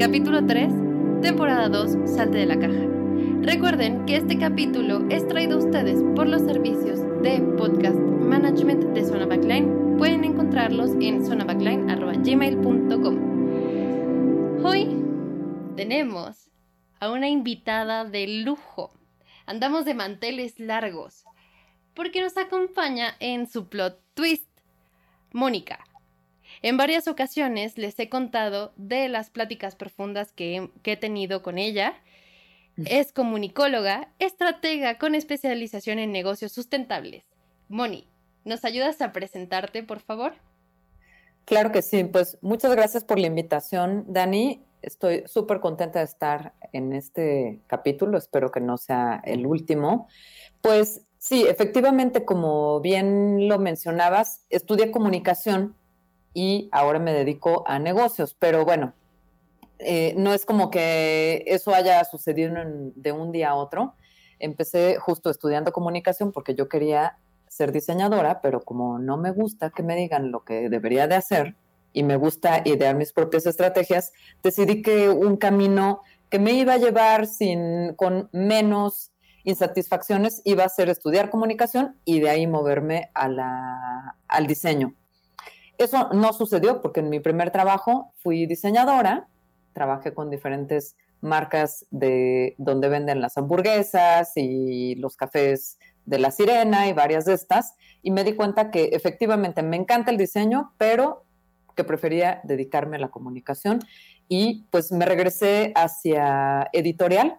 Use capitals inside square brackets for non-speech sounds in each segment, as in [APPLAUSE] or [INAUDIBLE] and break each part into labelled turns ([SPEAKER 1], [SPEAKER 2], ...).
[SPEAKER 1] Capítulo 3, temporada 2, Salte de la caja. Recuerden que este capítulo es traído a ustedes por los servicios de podcast management de Zona Backline. Pueden encontrarlos en zonabackline.gmail.com. Hoy tenemos a una invitada de lujo. Andamos de manteles largos porque nos acompaña en su plot twist. Mónica, en varias ocasiones les he contado de las pláticas profundas que, he tenido con ella. Es comunicóloga, estratega con especialización en negocios sustentables. Moni, ¿nos ayudas a presentarte, por favor?
[SPEAKER 2] Claro que sí, pues muchas gracias por la invitación, Dani. Estoy súper contenta de estar en este capítulo, espero que no sea el último. Pues sí, efectivamente, como bien lo mencionabas, estudié comunicación y ahora me dedico a negocios. Pero bueno, eh, no es como que eso haya sucedido de un día a otro. Empecé justo estudiando comunicación porque yo quería ser diseñadora, pero como no me gusta que me digan lo que debería de hacer y me gusta idear mis propias estrategias, decidí que un camino que me iba a llevar sin, con menos insatisfacciones iba a ser estudiar comunicación y de ahí moverme a la, al diseño. Eso no sucedió porque en mi primer trabajo fui diseñadora, trabajé con diferentes marcas de donde venden las hamburguesas y los cafés de la sirena y varias de estas, y me di cuenta que efectivamente me encanta el diseño, pero que prefería dedicarme a la comunicación y pues me regresé hacia editorial.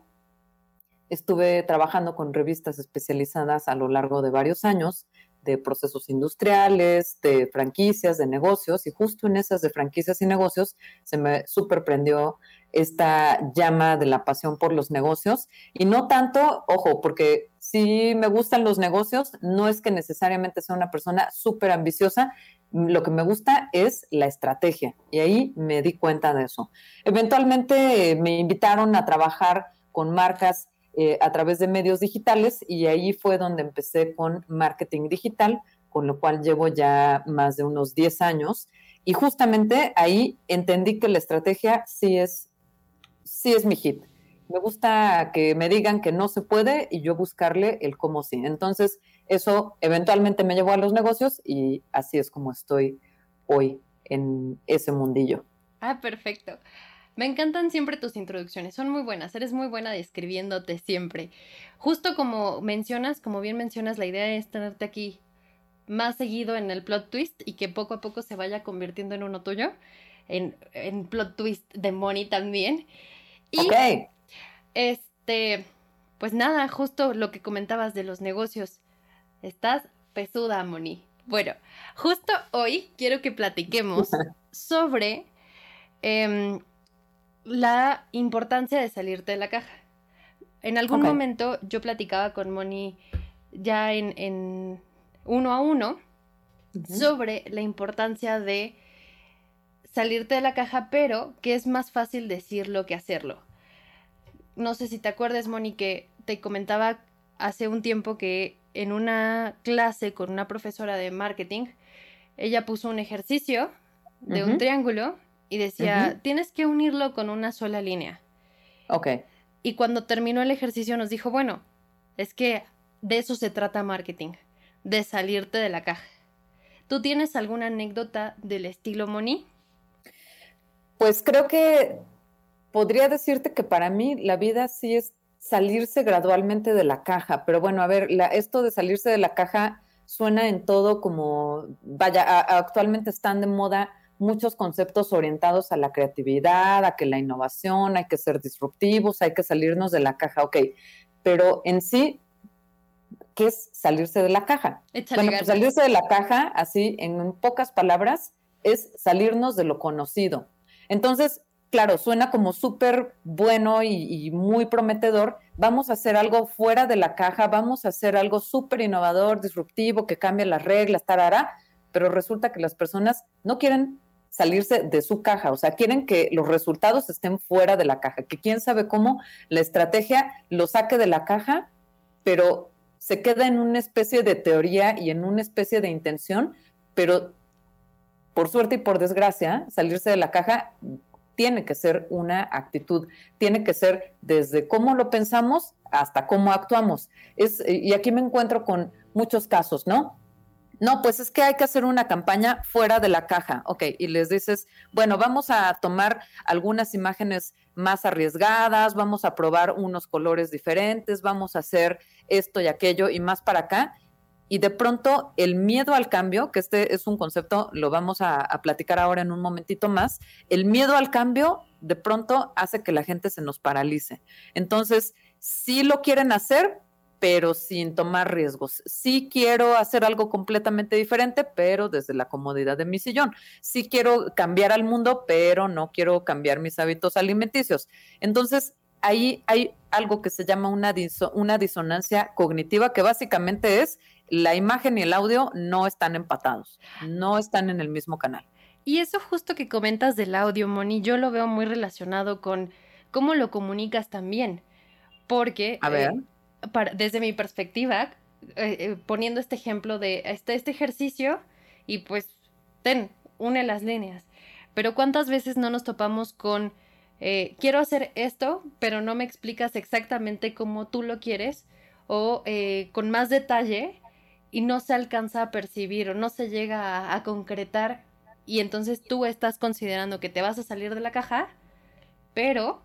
[SPEAKER 2] Estuve trabajando con revistas especializadas a lo largo de varios años de procesos industriales, de franquicias, de negocios, y justo en esas de franquicias y negocios se me superprendió esta llama de la pasión por los negocios. Y no tanto, ojo, porque si me gustan los negocios, no es que necesariamente sea una persona súper ambiciosa, lo que me gusta es la estrategia, y ahí me di cuenta de eso. Eventualmente me invitaron a trabajar con marcas eh, a través de medios digitales y ahí fue donde empecé con marketing digital, con lo cual llevo ya más de unos 10 años y justamente ahí entendí que la estrategia sí es, sí es mi hit. Me gusta que me digan que no se puede y yo buscarle el cómo sí. Entonces, eso eventualmente me llevó a los negocios y así es como estoy hoy en ese mundillo.
[SPEAKER 1] Ah, perfecto. Me encantan siempre tus introducciones, son muy buenas, eres muy buena describiéndote siempre. Justo como mencionas, como bien mencionas, la idea es tenerte aquí más seguido en el plot twist y que poco a poco se vaya convirtiendo en uno tuyo, en, plot twist de Moni también. Y este, pues nada, justo lo que comentabas de los negocios. Estás pesuda, Moni. Bueno, justo hoy quiero que platiquemos [LAUGHS] sobre em, la importancia de salirte de la caja. En algún momento yo platicaba con Moni ya en, uno a uno sobre la importancia de salirte de la caja, pero que es más fácil decirlo que hacerlo. No sé si te acuerdas, Moni, que te comentaba hace un tiempo que en una clase con una profesora de marketing, ella puso un ejercicio de un triángulo y decía, tienes que unirlo con una sola línea.
[SPEAKER 2] Ok.
[SPEAKER 1] Y cuando terminó el ejercicio nos dijo, bueno, es que de eso se trata marketing, de salirte de la caja. ¿Tú tienes alguna anécdota del estilo Moni?
[SPEAKER 2] Pues creo que podría decirte que para mí la vida sí es salirse gradualmente de la caja, pero bueno, a ver, esto de salirse de la caja suena en todo como, vaya, actualmente están de moda muchos conceptos orientados a la creatividad, a que la innovación, hay que ser disruptivos, hay que salirnos de la caja, ok, pero en sí, ¿qué es salirse de la caja? bueno, pues salirse de la caja, así en pocas palabras, es salirnos de lo conocido. Entonces, claro, suena como súper bueno y, muy prometedor. Vamos a hacer algo fuera de la caja, vamos a hacer algo súper innovador, disruptivo, que cambie las reglas, tarara, pero resulta que las personas no quieren salirse de su caja, o sea, quieren que los resultados estén fuera de la caja, que quién sabe cómo la estrategia lo saque de la caja, pero se queda en una especie de teoría y en una especie de intención, pero por suerte y por desgracia, salirse de la caja tiene que ser una actitud, tiene que ser desde cómo lo pensamos hasta cómo actuamos. Y aquí me encuentro con muchos casos, ¿no? No, pues es que hay que hacer una campaña fuera de la caja, ok, y les dices, bueno, vamos a tomar algunas imágenes más arriesgadas, vamos a probar unos colores diferentes, vamos a hacer esto y aquello y más para acá. Y de pronto el miedo al cambio, que este es un concepto, lo vamos a, a platicar ahora en un momentito más, el miedo al cambio de pronto hace que la gente se nos paralice. Entonces, si lo quieren hacer, pero sin tomar riesgos. Sí quiero hacer algo completamente diferente, pero desde la comodidad de mi sillón. Sí quiero cambiar al mundo, pero no quiero cambiar mis hábitos alimenticios. Entonces, ahí hay algo que se llama una, una disonancia cognitiva, que básicamente es la imagen y el audio no están empatados, no están en el mismo canal.
[SPEAKER 1] Y eso justo que comentas del audio, Moni, yo lo veo muy relacionado con cómo lo comunicas también. Porque
[SPEAKER 2] A ver
[SPEAKER 1] desde mi perspectiva, eh, eh, poniendo este ejemplo de este, este ejercicio y pues ten, une las líneas. Pero ¿cuántas veces no nos topamos con, eh, quiero hacer esto, pero no me explicas exactamente cómo tú lo quieres o con más detalle y no se alcanza a percibir o no se llega a, concretar y entonces tú estás considerando que te vas a salir de la caja, pero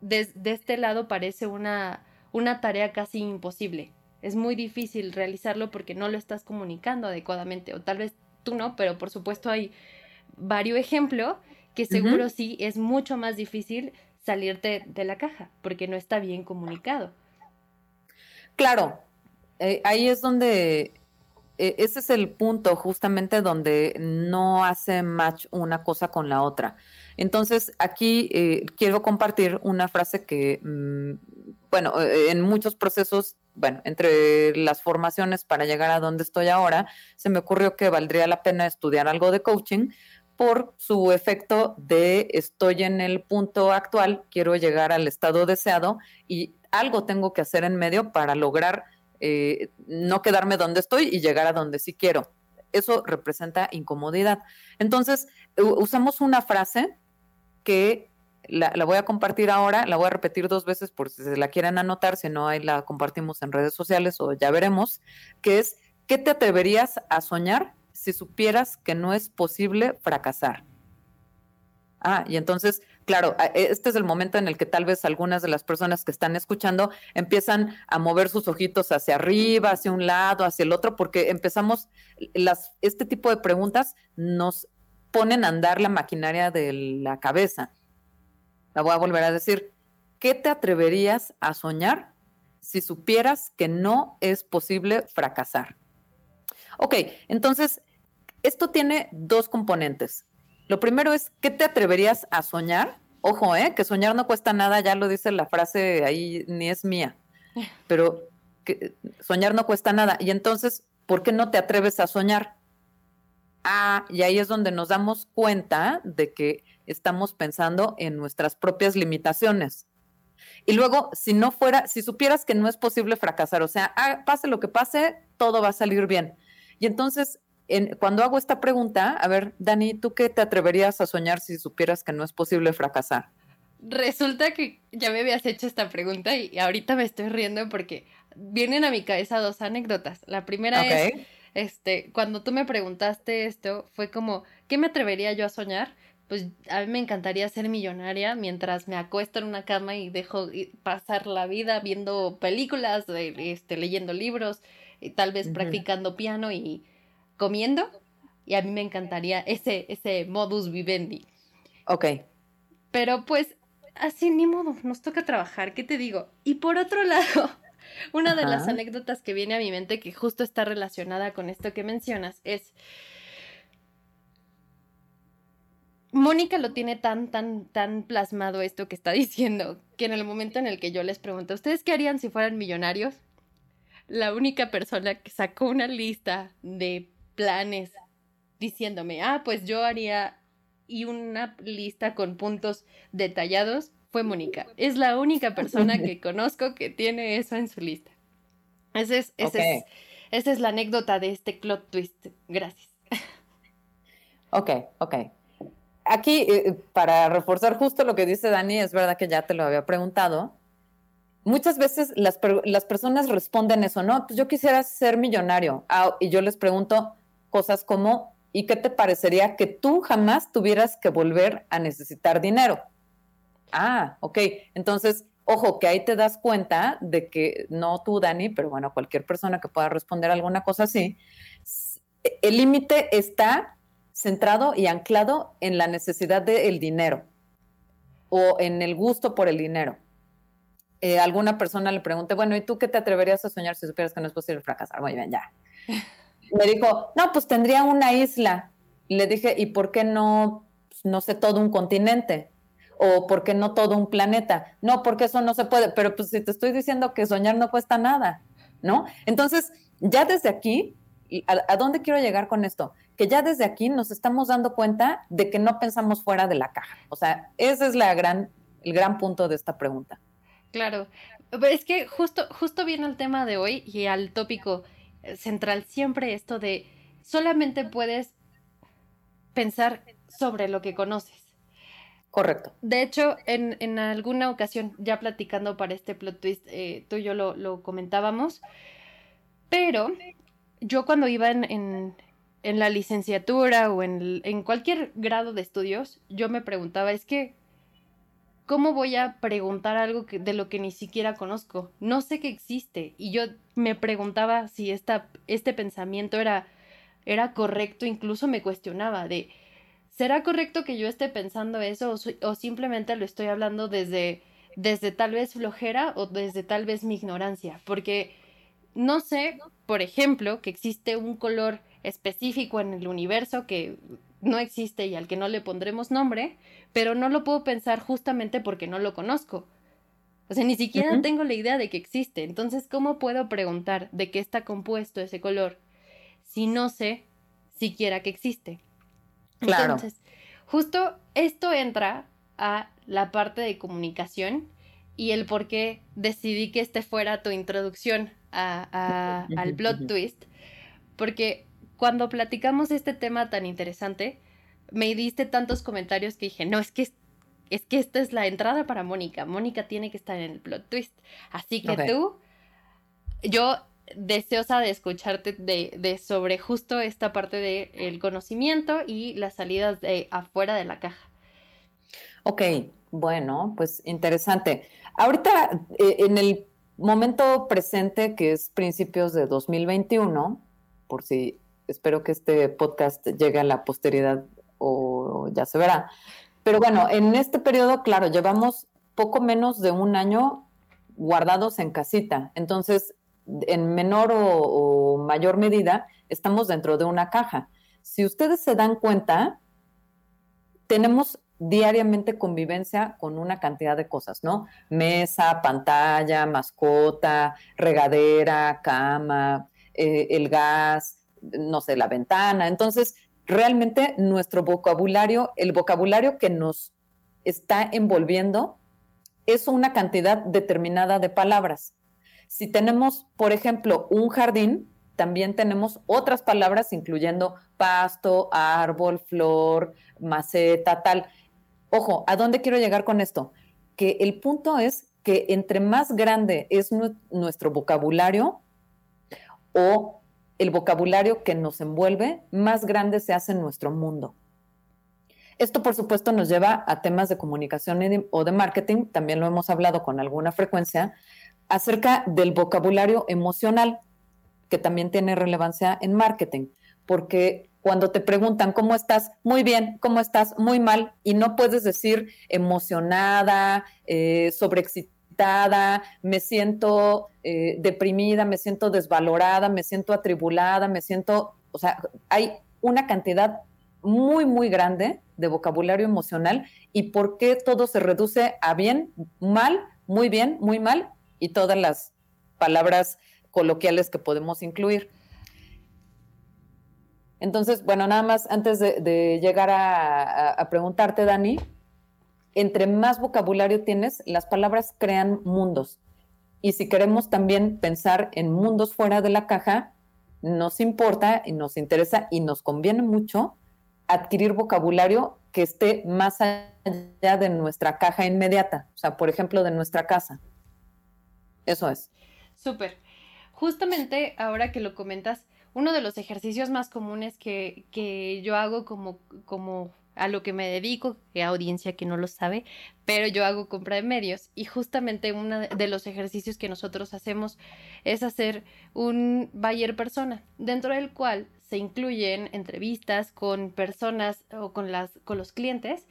[SPEAKER 1] desde este lado parece una una tarea casi imposible. Es muy difícil realizarlo porque no lo estás comunicando adecuadamente, o tal vez tú no, pero por supuesto hay varios ejemplos que seguro sí es mucho más difícil salirte de la caja porque no está bien comunicado.
[SPEAKER 2] Claro, eh, ahí es donde, eh, ese es el punto justamente donde no hace match una cosa con la otra. Entonces, aquí eh, quiero compartir una frase que mm, bueno, eh, en muchos procesos, bueno, entre las formaciones para llegar a donde estoy ahora, se me ocurrió que valdría la pena estudiar algo de coaching por su efecto de estoy en el punto actual, quiero llegar al estado deseado y algo tengo que hacer en medio para lograr eh, no quedarme donde estoy y llegar a donde sí quiero. Eso representa incomodidad. Entonces, usamos una frase que la, voy a compartir ahora, la voy a repetir dos veces por si se la quieren anotar, si no, ahí la compartimos en redes sociales o ya veremos, que es, ¿qué te atreverías a soñar si supieras que no es posible fracasar? Ah, y entonces, claro, este es el momento en el que tal vez algunas de las personas que están escuchando empiezan a mover sus ojitos hacia arriba, hacia un lado, hacia el otro, porque empezamos, las, este tipo de preguntas nos ponen a andar la maquinaria de la cabeza. La voy a volver a decir. ¿Qué te atreverías a soñar si supieras que no es posible fracasar? Ok, entonces, esto tiene dos componentes. Lo primero es, ¿qué te atreverías a soñar? Ojo, ¿eh? Que soñar no cuesta nada, ya lo dice la frase ahí, ni es mía. [LAUGHS] Pero que soñar no cuesta nada. Y entonces, ¿por qué no te atreves a soñar? Ah, y ahí es donde nos damos cuenta de que estamos pensando en nuestras propias limitaciones. Y luego, si no fuera, si supieras que no es posible fracasar, o sea, ah, pase lo que pase, todo va a salir bien. Y entonces, en, cuando hago esta pregunta, a ver, Dani, ¿tú qué te atreverías a soñar si supieras que no es posible fracasar?
[SPEAKER 1] Resulta que ya me habías hecho esta pregunta y ahorita me estoy riendo porque vienen a mi cabeza dos anécdotas. La primera es, este, cuando tú me preguntaste esto, fue como, ¿qué me atrevería yo a soñar? Pues a mí me encantaría ser millonaria mientras me acuesto en una cama y dejo pasar la vida viendo películas, este, leyendo libros, y tal vez practicando piano y comiendo. Y a mí me encantaría ese, ese modus vivendi.
[SPEAKER 2] Ok.
[SPEAKER 1] Pero pues así ni modo, nos toca trabajar, ¿qué te digo? Y por otro [LAUGHS] lado, una de las anécdotas que viene a mi mente que justo está relacionada con esto que mencionas es Mónica lo tiene tan, tan, tan plasmado esto que está [LAUGHS] diciendo, que en el momento en el que yo les pregunto, ¿ustedes qué harían si fueran millonarios? La única persona que sacó una lista de planes diciéndome, ah, pues yo haría y una lista con puntos detallados fue Mónica. Es la única persona que [LAUGHS] conozco que tiene eso en su lista. Ese es, ese es, esa es la anécdota de este plot twist. Gracias.
[SPEAKER 2] Ok, ok aquí, eh, para reforzar justo lo que dice Dani, es verdad que ya te lo había preguntado. Muchas veces las, las personas responden eso, ¿no? Pues yo quisiera ser millonario. Ah, y yo les pregunto cosas como, ¿y qué te parecería que tú jamás tuvieras que volver a necesitar dinero? Ah, ok. Entonces, ojo, que ahí te das cuenta de que no tú, Dani, pero bueno, cualquier persona que pueda responder alguna cosa así, el límite está centrado y anclado en la necesidad del dinero o en el gusto por el dinero. Eh, alguna persona le pregunté, bueno, ¿y tú qué te atreverías a soñar si supieras que no es posible fracasar? Muy bien, ya. [LAUGHS] Me dijo, no, pues tendría una isla. le dije, ¿y por qué no, pues, no sé, todo un continente? ¿O por qué no todo un planeta? No, porque eso no se puede. Pero pues si te estoy diciendo que soñar no cuesta nada, ¿no? Entonces, ya desde aquí, ¿a, dónde quiero llegar con esto? Que ya desde aquí nos estamos dando cuenta de que no pensamos fuera de la caja. O sea, ese es la gran, el gran punto de esta pregunta.
[SPEAKER 1] Claro. Es que justo, justo viene el tema de hoy y al tópico central siempre esto de solamente puedes pensar sobre lo que conoces.
[SPEAKER 2] Correcto.
[SPEAKER 1] De hecho, en, en alguna ocasión, ya platicando para este plot twist, eh, tú y yo lo, lo, comentábamos, pero yo cuando iba en, en, en la licenciatura o en, en cualquier grado de estudios, yo me preguntaba, es que, ¿cómo voy a preguntar algo que, de lo que ni siquiera conozco? No sé que existe. Y yo me preguntaba si esta, este pensamiento era, era correcto, incluso me cuestionaba de, ¿será correcto que yo esté pensando eso o, simplemente lo estoy hablando desde, desde tal vez flojera o desde tal vez mi ignorancia? Porque no sé, por ejemplo, que existe un color específico en el universo que no existe y al que no le pondremos nombre, pero no lo puedo pensar justamente porque no lo conozco. O sea, ni siquiera tengo la idea de que existe. Entonces, ¿cómo puedo preguntar de qué está compuesto ese color si no sé siquiera que existe? Claro. Entonces, justo esto entra a la parte de comunicación y el por qué decidí que este fuera tu introducción a, al plot twist. Porque cuando platicamos este tema tan interesante, me diste tantos comentarios que dije, no, es que es que esta es la entrada para Mónica. Mónica tiene que estar en el plot twist. Así que tú, yo deseosa de escucharte de, de, sobre justo esta parte del el conocimiento y las salidas de afuera de la caja.
[SPEAKER 2] Ok, bueno, pues interesante. Ahorita, eh, en el momento presente, que es principios de 2021, por si espero que este podcast llegue a la posteridad o ya se verá. Pero bueno, en este periodo, claro, llevamos poco menos de un año guardados en casita. Entonces, en menor o, mayor medida, estamos dentro de una caja. Si ustedes se dan cuenta, tenemos diariamente convivencia con una cantidad de cosas, ¿no? Mesa, pantalla, mascota, regadera, cama, eh, el gas, no sé, la ventana. Entonces, realmente nuestro vocabulario, el vocabulario que nos está envolviendo, es una cantidad determinada de palabras. Si tenemos, por ejemplo, un jardín, también tenemos otras palabras, incluyendo pasto, árbol, flor, maceta, tal. Ojo, ¿a dónde quiero llegar con esto? Que el punto es que entre más grande es nuestro vocabulario o el vocabulario que nos envuelve, más grande se hace en nuestro mundo. Esto, por supuesto, nos lleva a temas de comunicación o de marketing, también lo hemos hablado con alguna frecuencia, acerca del vocabulario emocional, que también tiene relevancia en marketing, porque cuando te preguntan cómo estás, muy bien, cómo estás, muy mal, y no puedes decir emocionada, eh, sobreexcitada, me siento eh, deprimida, me siento desvalorada, me siento atribulada, me siento, o sea, hay una cantidad muy, muy grande de vocabulario emocional y por qué todo se reduce a bien, mal, muy bien, muy mal y todas las palabras coloquiales que podemos incluir. Entonces, bueno, nada más antes de, llegar a preguntarte, Dani, entre más vocabulario tienes, las palabras crean mundos. Y si queremos también pensar en mundos fuera de la caja, nos importa y nos interesa y nos conviene mucho adquirir vocabulario que esté más allá de nuestra caja inmediata, o sea, por ejemplo, de nuestra casa. Eso es.
[SPEAKER 1] Súper. Justamente ahora que lo comentas, uno de los ejercicios más comunes que, que yo hago como, como a lo que me dedico, que audiencia que no lo sabe, pero yo hago compra de medios y justamente uno de los ejercicios que nosotros hacemos es hacer un buyer persona, dentro del cual se incluyen entrevistas con personas o con, las, con los clientes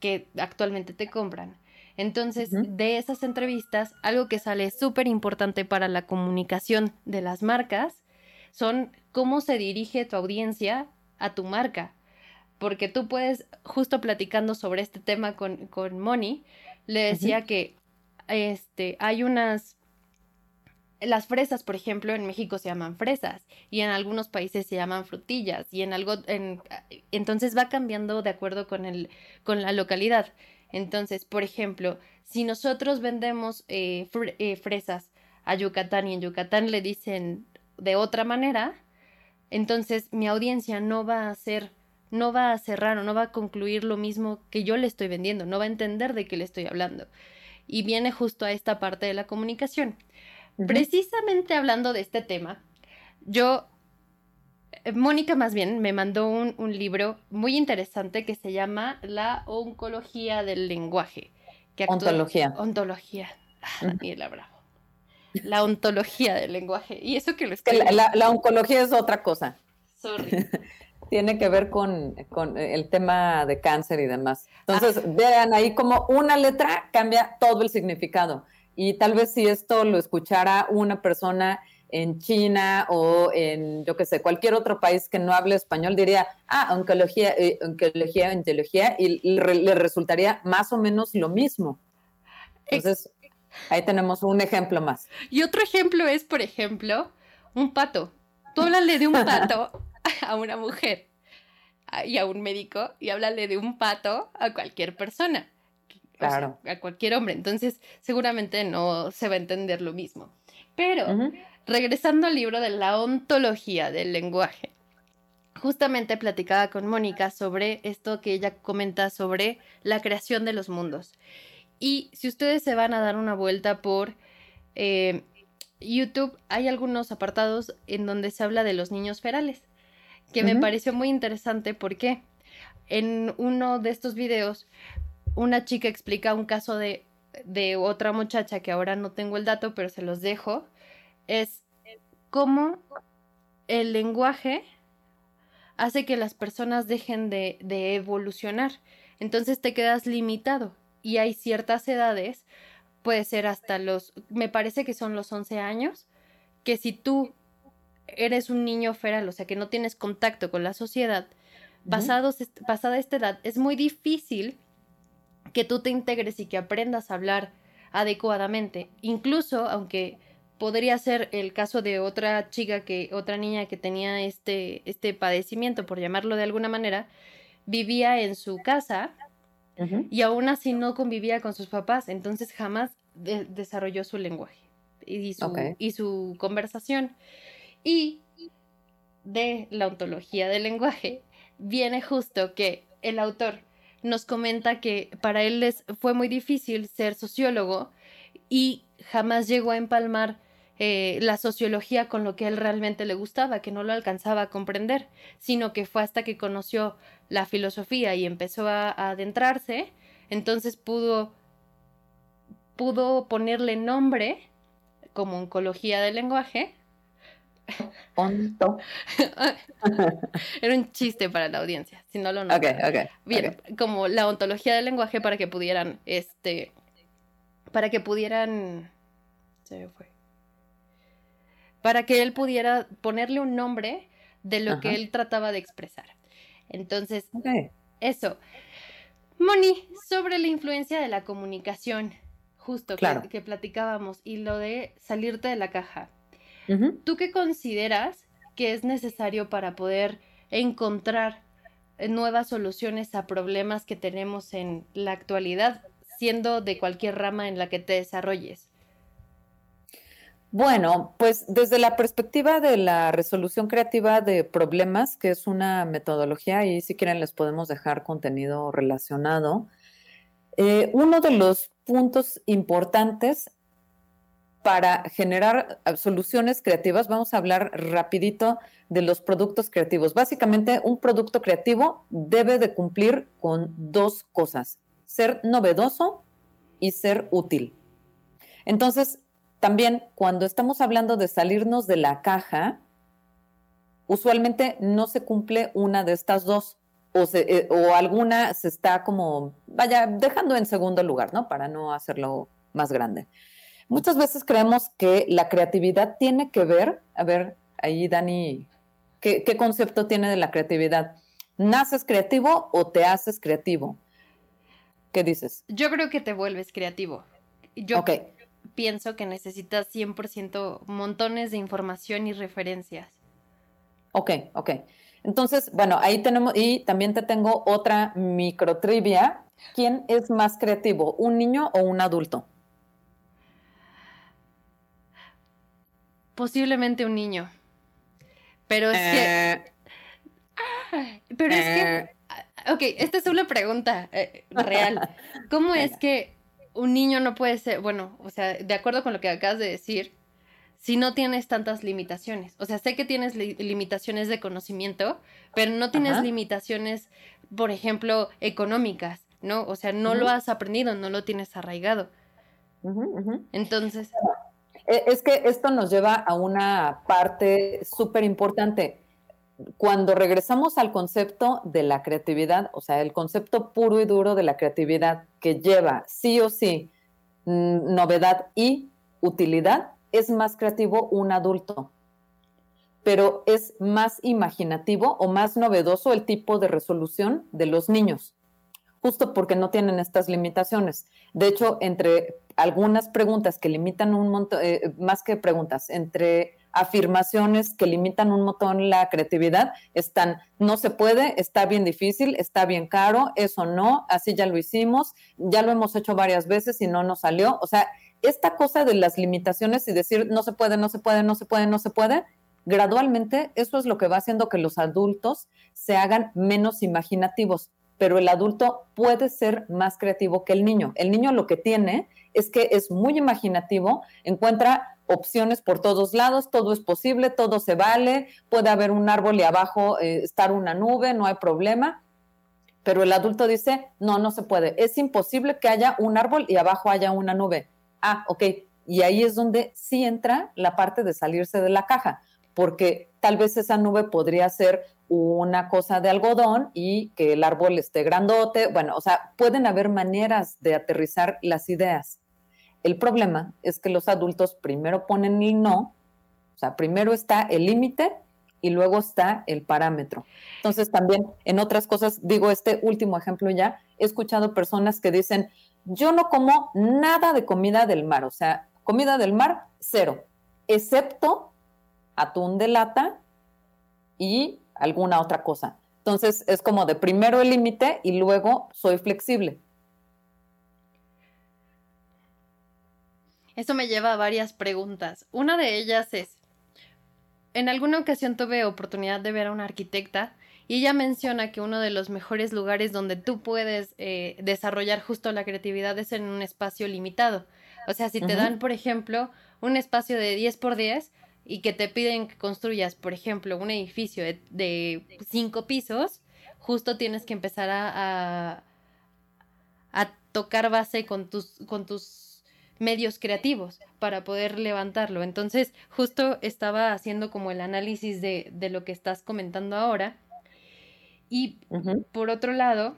[SPEAKER 1] que actualmente te compran. Entonces, de esas entrevistas, algo que sale súper importante para la comunicación de las marcas son cómo se dirige tu audiencia a tu marca porque tú puedes, justo platicando sobre este tema con, con Moni, le decía que este, hay unas, las fresas, por ejemplo, en México se llaman fresas y en algunos países se llaman frutillas y en algo, en, entonces va cambiando de acuerdo con, el, con la localidad. Entonces, por ejemplo, si nosotros vendemos eh, eh, fresas a Yucatán y en Yucatán le dicen de otra manera, entonces mi audiencia no va a ser no va a cerrar o no va a concluir lo mismo que yo le estoy vendiendo, no va a entender de qué le estoy hablando. Y viene justo a esta parte de la comunicación. Precisamente hablando de este tema, yo, eh, Mónica más bien me mandó un, libro muy interesante que se llama La oncología del lenguaje.
[SPEAKER 2] ontología.
[SPEAKER 1] Ontología. Ah, la bravo. La ontología del lenguaje. Y eso que lo
[SPEAKER 2] la, la oncología es otra cosa. Sorry. [LAUGHS] tiene que ver con, el tema de cáncer y demás. Entonces, ah. vean ahí como una letra cambia todo el significado. Y tal vez si esto lo escuchara una persona en China o en, yo qué sé, cualquier otro país que no hable español, diría, ah, oncología, eh, oncología, ontología, y le resultaría más o menos lo mismo. Entonces, ahí tenemos un ejemplo más.
[SPEAKER 1] Y otro ejemplo es, por ejemplo, un pato. Tú háblale de un [LAUGHS] pato [LAUGHS] a una mujer y a un médico y háblale de un pato a cualquier persona.
[SPEAKER 2] Claro.
[SPEAKER 1] a cualquier hombre. Entonces, seguramente no se va a entender lo mismo. Pero, regresando al libro de la ontología del lenguaje, justamente platicaba con Mónica sobre esto que ella comenta sobre la creación de los mundos. Y si ustedes se van a dar una vuelta por eh, YouTube, hay algunos apartados en donde se habla de los niños ferales que me pareció muy interesante porque en uno de estos videos una chica explica un caso de, de otra muchacha que ahora no tengo el dato, pero se los dejo, es cómo el lenguaje hace que las personas dejen de, de, evolucionar. Entonces te quedas limitado y hay ciertas edades, puede ser hasta los, me parece que son los 11 años, que si tú eres un niño feral, o sea, que no tienes contacto con la sociedad, pasados, pasada esta edad, es muy difícil que tú te integres y que aprendas a hablar adecuadamente. Incluso, aunque podría ser el caso de otra chica que, otra niña que tenía este, este padecimiento, por llamarlo de alguna manera, vivía en su casa y aún así no convivía con sus papás, entonces jamás desarrolló su lenguaje y y su conversación. Y de la ontología del lenguaje viene justo que el autor nos comenta que para él les fue muy difícil ser sociólogo y jamás llegó a empalmar eh, la sociología con lo que a él realmente le gustaba, que no lo alcanzaba a comprender, sino que fue hasta que conoció la filosofía y empezó a, adentrarse, entonces pudo, pudo ponerle nombre como oncología del lenguaje [LAUGHS] Era un chiste para la audiencia, si no lo
[SPEAKER 2] notan.
[SPEAKER 1] Bien, como la ontología del lenguaje para que pudieran, este, para que pudieran, se fue. Para que él pudiera ponerle un nombre de lo que él trataba de expresar. Entonces, eso. Moni, sobre la influencia de la comunicación, justo que platicábamos, y lo de salirte de la caja. ¿Tú qué consideras que es necesario para poder encontrar eh, nuevas soluciones a problemas que tenemos en la actualidad, siendo de cualquier rama en la que te desarrolles?
[SPEAKER 2] Bueno, pues desde la perspectiva de la resolución creativa de problemas, que es una metodología, y si quieren les podemos dejar contenido relacionado, eh, uno de los puntos importantes para generar soluciones creativas, vamos a hablar rapidito de los productos creativos. Básicamente, un producto creativo debe de cumplir con dos cosas, ser novedoso y ser útil. Entonces, también cuando estamos hablando de salirnos de la caja, usualmente no se cumple una de estas dos o, eh, o alguna se está como, vaya, dejando en segundo lugar, ¿no? Para no hacerlo más grande. Muchas veces creemos que la creatividad tiene que ver, a ver, ahí Dani, ¿qué, concepto tiene de la creatividad? ¿Naces creativo o te haces creativo? ¿Qué dices?
[SPEAKER 1] Yo creo que te vuelves creativo. Yo pienso que necesitas 100% montones de información y referencias.
[SPEAKER 2] Ok, ok. Entonces, bueno, ahí tenemos, y también te tengo otra micro trivia. ¿Quién es más creativo, un niño o un adulto?
[SPEAKER 1] Posiblemente un niño. Pero es que. Eh. pero es que. Eh. Ok, esta es una pregunta eh, real. [LAUGHS] ¿Cómo es que un niño no puede ser, bueno, o sea, de acuerdo con lo que acabas de decir, si no tienes tantas limitaciones. O sea, sé que tienes limitaciones de conocimiento, pero no tienes limitaciones, por ejemplo, económicas, ¿no? O sea, no lo has aprendido, no lo tienes arraigado. Entonces...
[SPEAKER 2] E, es que esto nos lleva a una parte súper importante. Cuando regresamos al concepto de la creatividad, o sea, el concepto puro y duro de la creatividad que lleva sí o sí novedad y utilidad, es más creativo un adulto, pero es más imaginativo o más novedoso el tipo de resolución de los niños, justo porque no tienen estas limitaciones. De hecho, entre algunas preguntas que limitan un montón, eh, más que preguntas, entre afirmaciones que limitan un montón la creatividad, están, no se puede, está bien difícil, está bien caro, eso no, así ya lo hicimos, ya lo hemos hecho varias veces y no nos salió. O sea, esta cosa de las limitaciones y decir no se puede, no se puede, no se puede, no se puede, gradualmente eso es lo que va haciendo que los adultos se hagan menos imaginativos, pero el adulto puede ser más creativo que el niño. El niño lo que tiene es que es muy imaginativo, encuentra opciones por todos lados, todo es posible, todo se vale, puede haber un árbol y abajo eh, estar una nube, no hay problema. Pero el adulto dice, no, no se puede. Es imposible que haya un árbol y abajo haya una nube ah, ok, y ahí es donde sí entra la parte de salirse de la caja, porque tal vez esa nube podría ser una cosa de algodón y que el árbol esté grandote, bueno, o sea, pueden haber maneras de aterrizar las ideas. El problema es que los adultos primero ponen el no, o sea, primero está el límite y luego está el parámetro. Entonces también en otras cosas, digo este último ejemplo ya, he escuchado personas que dicen, yo no como nada de comida del mar, o sea, comida del mar, cero, excepto atún de lata y alguna otra cosa. Entonces es como de primero el límite y luego soy flexible.
[SPEAKER 1] Eso me lleva a varias preguntas. Una de ellas es, en alguna ocasión tuve oportunidad de ver a una arquitecta y ella menciona que uno de los mejores lugares donde tú puedes eh, desarrollar justo la creatividad es en un espacio limitado. O sea, si te dan, por ejemplo, un espacio de 10 por 10 y que te piden que construyas, por ejemplo, un edificio de, 5 pisos, justo tienes que empezar a, a, tocar base con tus, con tus medios creativos para poder levantarlo. Entonces, justo estaba haciendo como el análisis de, de lo que estás comentando ahora y por otro lado,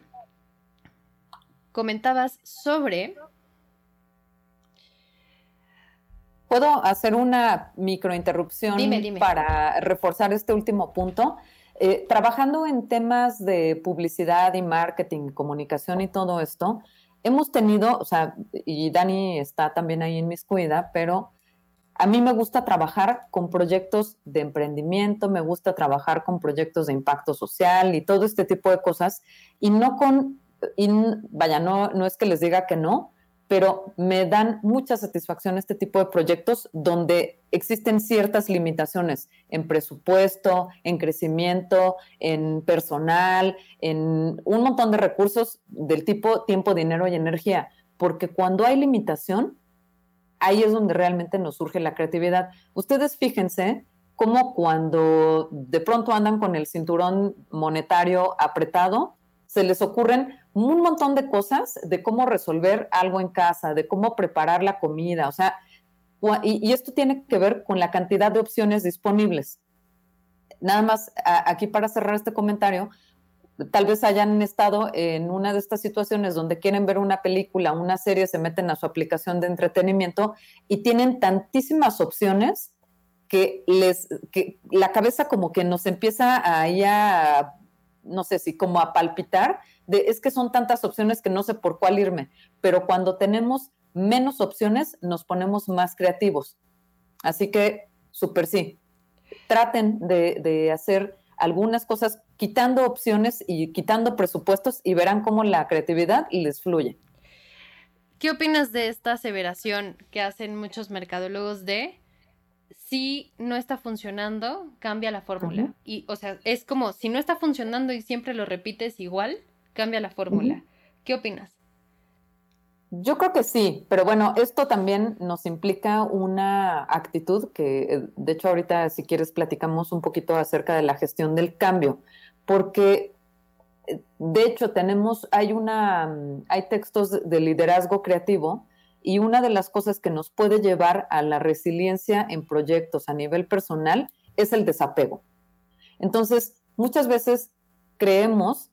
[SPEAKER 1] comentabas sobre...
[SPEAKER 2] ¿Puedo hacer una microinterrupción para reforzar este último punto? Eh, trabajando en temas de publicidad y marketing, comunicación y todo esto, hemos tenido, o sea, y Dani está también ahí en mis cuida, pero a mí me gusta trabajar con proyectos de emprendimiento, me gusta trabajar con proyectos de impacto social y todo este tipo de cosas, y no con, vaya, no, no es que les diga que no, pero me dan mucha satisfacción este tipo de proyectos donde existen ciertas limitaciones en presupuesto, en crecimiento, en personal, en un montón de recursos del tipo tiempo, dinero y energía, porque cuando hay limitación, ahí es donde realmente nos surge la creatividad. Ustedes fíjense cómo cuando de pronto andan con el cinturón monetario apretado, se les ocurren un montón de cosas de cómo resolver algo en casa, de cómo preparar la comida, o sea, y, esto tiene que ver con la cantidad de opciones disponibles. Nada más aquí para cerrar este comentario, tal vez hayan estado en una de estas situaciones donde quieren ver una película, una serie, se meten a su aplicación de entretenimiento y tienen tantísimas opciones que les que la cabeza como que nos empieza ahí a no sé si como a palpitar de es que son tantas opciones que no sé por cuál irme, pero cuando tenemos menos opciones nos ponemos más creativos. Así que, súper sí, traten de, hacer algunas cosas quitando opciones y quitando presupuestos y verán cómo la creatividad les fluye.
[SPEAKER 1] ¿Qué opinas de esta aseveración que hacen muchos mercadólogos de si no está funcionando, cambia la fórmula? Y, o sea, es como si no está funcionando y siempre lo repites igual, cambia la fórmula. ¿Qué opinas?
[SPEAKER 2] Yo creo que sí, pero bueno, esto también nos implica una actitud que, eh, de hecho, ahorita si quieres platicamos un poquito acerca de la gestión del cambio, porque eh, de hecho tenemos, hay una, mm, hay textos de liderazgo creativo y una de las cosas que nos puede llevar a la resiliencia en proyectos a nivel personal es el desapego. Entonces, muchas veces creemos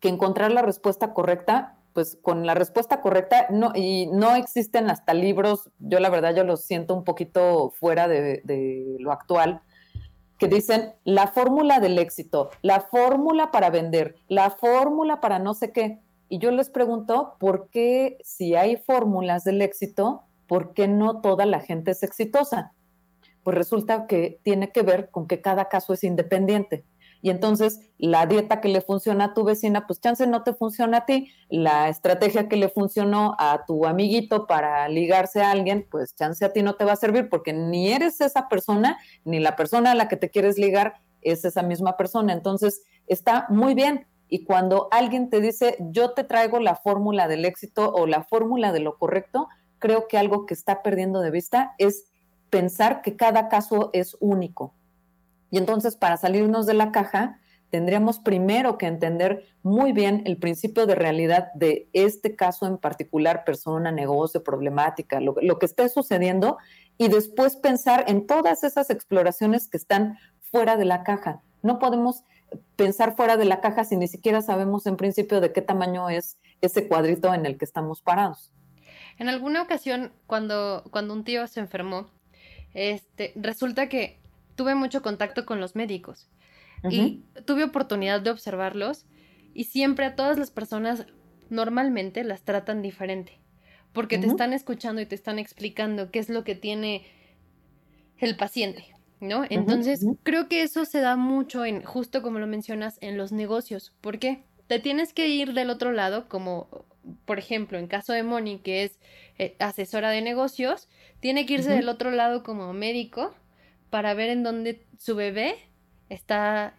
[SPEAKER 2] que encontrar la respuesta correcta, pues con la respuesta correcta, no, y no existen hasta libros, yo la verdad yo los siento un poquito fuera de, de lo actual, que dicen la fórmula del éxito, la fórmula para vender, la fórmula para no sé qué. Y yo les pregunto, ¿por qué si hay fórmulas del éxito, por qué no toda la gente es exitosa? Pues resulta que tiene que ver con que cada caso es independiente. Y entonces la dieta que le funciona a tu vecina, pues chance no te funciona a ti. La estrategia que le funcionó a tu amiguito para ligarse a alguien, pues chance a ti no te va a servir porque ni eres esa persona, ni la persona a la que te quieres ligar es esa misma persona. Entonces está muy bien. Y cuando alguien te dice, yo te traigo la fórmula del éxito o la fórmula de lo correcto, creo que algo que está perdiendo de vista es pensar que cada caso es único y entonces para salirnos de la caja, tendríamos primero que entender muy bien el principio de realidad de este caso en particular, persona, negocio, problemática, lo, que esté sucediendo, y después pensar en todas esas exploraciones que están fuera de la caja. No podemos pensar fuera de la caja si ni siquiera sabemos en principio de qué tamaño es ese cuadrito en el que estamos parados.
[SPEAKER 1] En alguna ocasión, cuando, cuando un tío se enfermó, este, resulta que tuve mucho contacto con los médicos y tuve oportunidad de observarlos y siempre a todas las personas normalmente las tratan diferente porque te están escuchando y te están explicando qué es lo que tiene el paciente, ¿no? Entonces, creo que eso se da mucho en, justo como lo mencionas, en los negocios. ¿Por qué? Te tienes que ir del otro lado, como por ejemplo, en caso de Moni, que es eh, asesora de negocios, tiene que irse del otro lado como médico para ver en dónde su bebé está,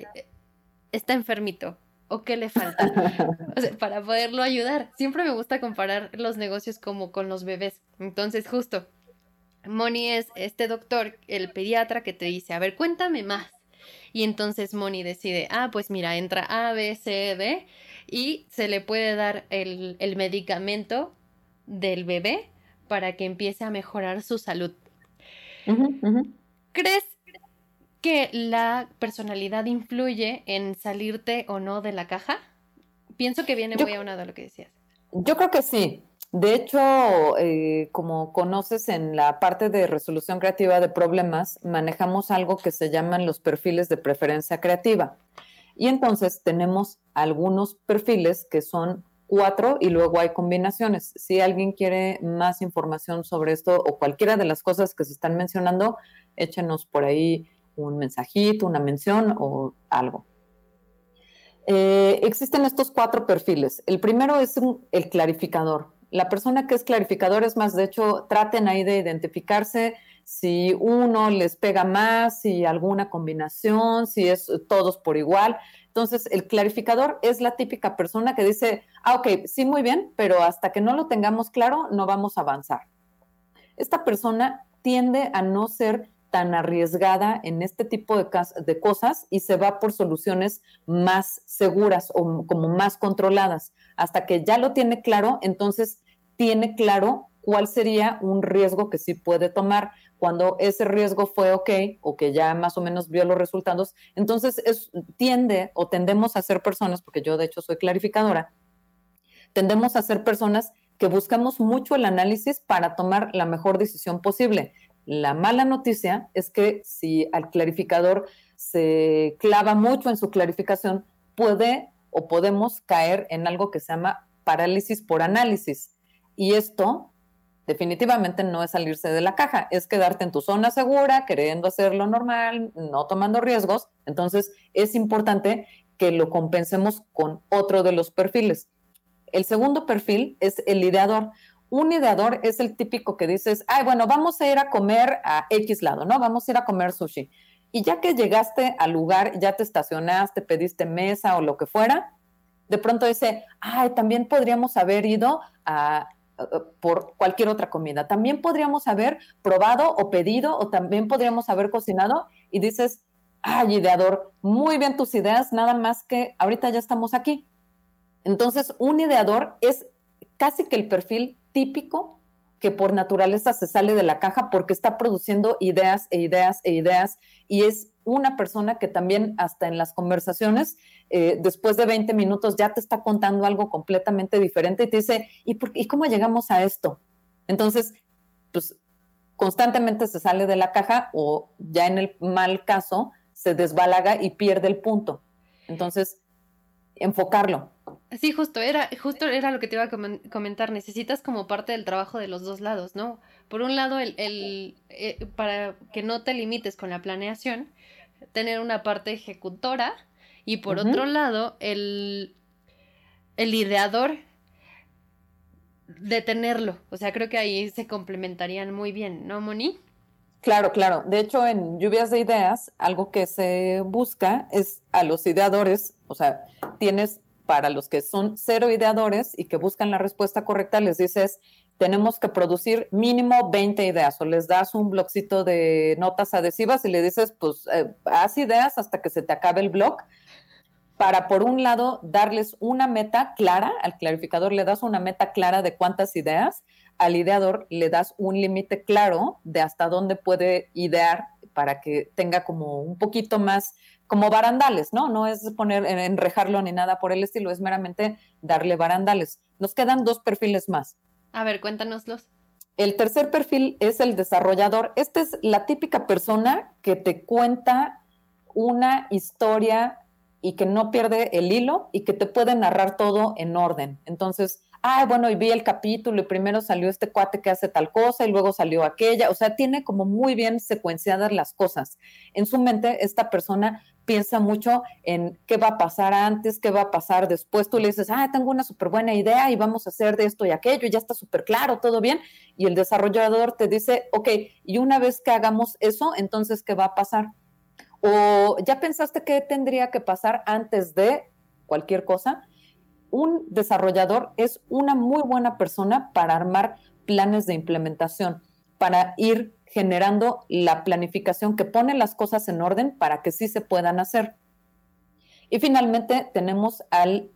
[SPEAKER 1] está enfermito o qué le falta, [LAUGHS] para poderlo ayudar. Siempre me gusta comparar los negocios como con los bebés. Entonces, justo, Moni es este doctor, el pediatra, que te dice, a ver, cuéntame más. Y entonces Moni decide, ah, pues mira, entra A, B, C, D y se le puede dar el, medicamento del bebé para que empiece a mejorar su salud. ¿Crees que la personalidad influye en salirte o no de la caja? Pienso que viene muy a una de lo que decías.
[SPEAKER 2] Yo creo que sí. De hecho, eh, como conoces en la parte de resolución creativa de problemas, manejamos algo que se llaman los perfiles de preferencia creativa. Y entonces tenemos algunos perfiles que son cuatro y luego hay combinaciones. Si alguien quiere más información sobre esto o cualquiera de las cosas que se están mencionando, échenos por ahí un mensajito, una mención o algo. Eh, existen estos cuatro perfiles. El primero es el clarificador. La persona que es clarificador es más, de hecho, traten ahí de identificarse si uno les pega más, si alguna combinación, si es todos por igual. Entonces, el clarificador es la típica persona que dice, ah, ok, sí, muy bien, pero hasta que no lo tengamos claro, no vamos a avanzar. Esta persona tiende a no ser tan arriesgada en este tipo de, de cosas y se va por soluciones más seguras o como más controladas. Hasta que ya lo tiene claro, entonces tiene claro cuál sería un riesgo que sí puede tomar. Cuando ese riesgo fue ok o que ya más o menos vio los resultados, entonces es, tiende o tendemos a ser personas, porque yo de hecho soy clarificadora, tendemos a ser personas que buscamos mucho el análisis para tomar la mejor decisión posible. La mala noticia es que si al clarificador se clava mucho en su clarificación, puede o podemos caer en algo que se llama parálisis por análisis. Y esto definitivamente no es salirse de la caja, es quedarte en tu zona segura, queriendo hacer lo normal, no tomando riesgos. Entonces es importante que lo compensemos con otro de los perfiles. El segundo perfil es el ideador. Un ideador es el típico que dices, ay, bueno, vamos a ir a comer a X lado, ¿no? Vamos a ir a comer sushi. Y ya que llegaste al lugar, ya te estacionaste, pediste mesa o lo que fuera, de pronto dice, ay, también podríamos haber ido a, por cualquier otra comida. También podríamos haber probado o pedido o también podríamos haber cocinado y dices, ay, ideador, muy bien tus ideas, nada más que ahorita ya estamos aquí. Entonces, un ideador es casi que el perfil típico que por naturaleza se sale de la caja porque está produciendo ideas e ideas e ideas y es una persona que también hasta en las conversaciones, eh, después de 20 minutos ya te está contando algo completamente diferente y te dice, ¿y, por, ¿y cómo llegamos a esto? Entonces, pues constantemente se sale de la caja o ya en el mal caso se desbalaga y pierde el punto. Entonces, enfocarlo.
[SPEAKER 1] Sí, justo era, justo era lo que te iba a comentar. Necesitas como parte del trabajo de los dos lados, ¿no? Por un lado, el, el eh, para que no te limites con la planeación, tener una parte ejecutora y por otro lado, el, el ideador de tenerlo. O sea, creo que ahí se complementarían muy bien, ¿no, Moni?
[SPEAKER 2] Claro, claro. De hecho, en Lluvias de Ideas, algo que se busca es a los ideadores, o sea, tienes para los que son cero ideadores y que buscan la respuesta correcta, les dices, tenemos que producir mínimo 20 ideas o les das un blogcito de notas adhesivas y le dices, pues, eh, haz ideas hasta que se te acabe el blog para, por un lado, darles una meta clara, al clarificador le das una meta clara de cuántas ideas, al ideador le das un límite claro de hasta dónde puede idear para que tenga como un poquito más, como barandales, ¿no? No es poner, enrejarlo ni nada por el estilo, es meramente darle barandales. Nos quedan dos perfiles más.
[SPEAKER 1] A ver, cuéntanoslos.
[SPEAKER 2] El tercer perfil es el desarrollador. Esta es la típica persona que te cuenta una historia y que no pierde el hilo y que te puede narrar todo en orden. Entonces, ay, bueno, y vi el capítulo y primero salió este cuate que hace tal cosa y luego salió aquella, o sea, tiene como muy bien secuenciadas las cosas. En su mente, esta persona piensa mucho en qué va a pasar antes, qué va a pasar después. Tú le dices, ah, tengo una súper buena idea y vamos a hacer de esto y aquello, y ya está súper claro, todo bien. Y el desarrollador te dice, ok, y una vez que hagamos eso, entonces, ¿qué va a pasar? O ya pensaste qué tendría que pasar antes de cualquier cosa un desarrollador es una muy buena persona para armar planes de implementación, para ir generando la planificación que pone las cosas en orden para que sí se puedan hacer. Y finalmente tenemos al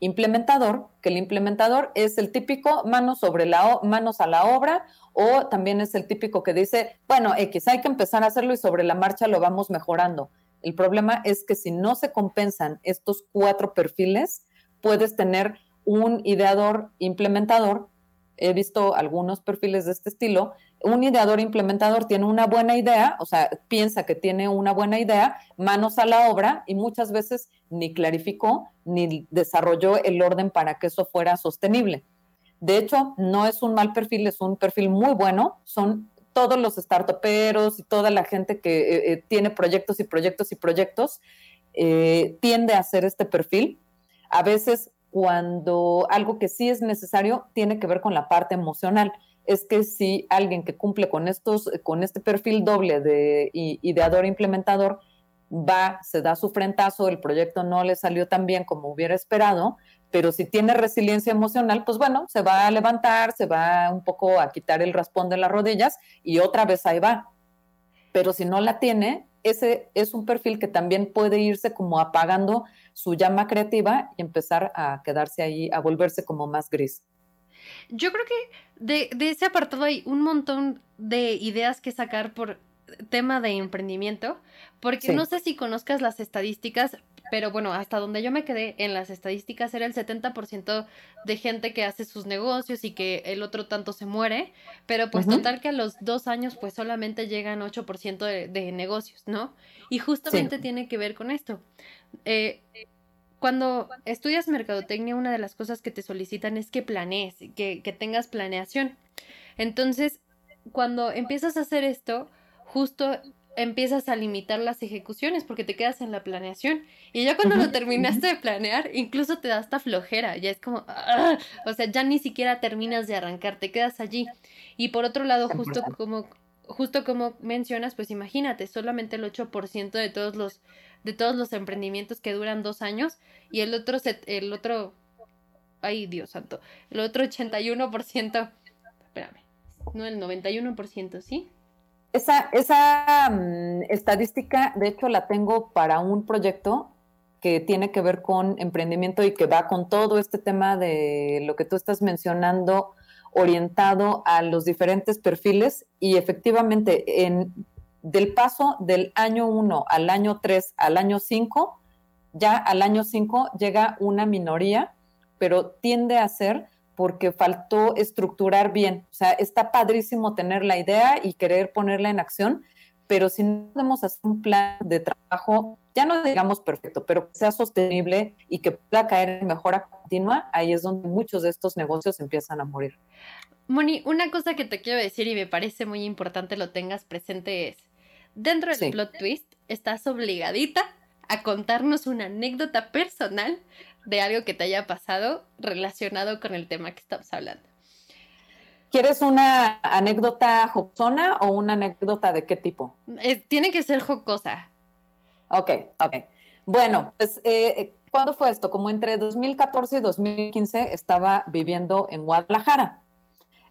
[SPEAKER 2] implementador, que el implementador es el típico manos sobre la manos a la obra o también es el típico que dice, bueno, X, hay que empezar a hacerlo y sobre la marcha lo vamos mejorando. El problema es que si no se compensan estos cuatro perfiles, puedes tener un ideador implementador. He visto algunos perfiles de este estilo. Un ideador implementador tiene una buena idea, o sea, piensa que tiene una buena idea, manos a la obra y muchas veces ni clarificó ni desarrolló el orden para que eso fuera sostenible. De hecho, no es un mal perfil, es un perfil muy bueno. Son todos los startuperos y toda la gente que eh, eh, tiene proyectos y proyectos y proyectos, eh, tiende a hacer este perfil a veces cuando algo que sí es necesario tiene que ver con la parte emocional. Es que si alguien que cumple con estos, con este perfil doble de ideador implementador va, se da su frentazo, el proyecto no le salió tan bien como hubiera esperado, pero si tiene resiliencia emocional, pues bueno, se va a levantar, se va un poco a quitar el raspón de las rodillas y otra vez ahí va. Pero si no la tiene, ese es un perfil que también puede irse como apagando su llama creativa y empezar a quedarse ahí, a volverse como más gris.
[SPEAKER 1] Yo creo que de, de ese apartado hay un montón de ideas que sacar por tema de emprendimiento, porque no sé si conozcas las estadísticas, pero bueno, hasta donde yo me quedé en las estadísticas era el 70% de gente que hace sus negocios y que el otro tanto se muere, pero pues total que a los dos años pues solamente llegan 8% de, de negocios, ¿no? Y justamente tiene que ver con esto. Eh, cuando estudias mercadotecnia, una de las cosas que te solicitan es que planees, que, que tengas planeación. Entonces, cuando empiezas a hacer esto, justo empiezas a limitar las ejecuciones porque te quedas en la planeación. Y ya cuando lo terminaste de planear, incluso te da hasta flojera. Ya es como, ¡ah! o sea, ya ni siquiera terminas de arrancar, te quedas allí. Y por otro lado, justo como, justo como mencionas, pues imagínate, solamente el 8% de todos los, de todos los emprendimientos que duran dos años y el otro, el otro, ay Dios santo, el otro 81%, espérame, no el 91%, ¿sí?
[SPEAKER 2] Esa, esa mm, estadística, de hecho, la tengo para un proyecto que tiene que ver con emprendimiento y que va con todo este tema de lo que tú estás mencionando, orientado a los diferentes perfiles y efectivamente en, del paso del año 1 al año 3 al año 5, ya al año 5 llega una minoría, pero tiende a ser porque faltó estructurar bien. O sea, está padrísimo tener la idea y querer ponerla en acción, pero si no podemos hacer un plan de trabajo, ya no digamos perfecto, pero que sea sostenible y que pueda caer en mejora continua, ahí es donde muchos de estos negocios empiezan a morir.
[SPEAKER 1] Moni, una cosa que te quiero decir y me parece muy importante lo tengas presente es, dentro del plot twist, estás obligadita a contarnos una anécdota personal de algo que te haya pasado relacionado con el tema que estamos hablando.
[SPEAKER 2] ¿Quieres una anécdota jocosona o una anécdota de qué tipo?
[SPEAKER 1] tiene que ser jocosa.
[SPEAKER 2] Ok, ok. Bueno, pues, eh, ¿cuándo fue esto? Como entre 2014 y 2015 estaba viviendo en Guadalajara.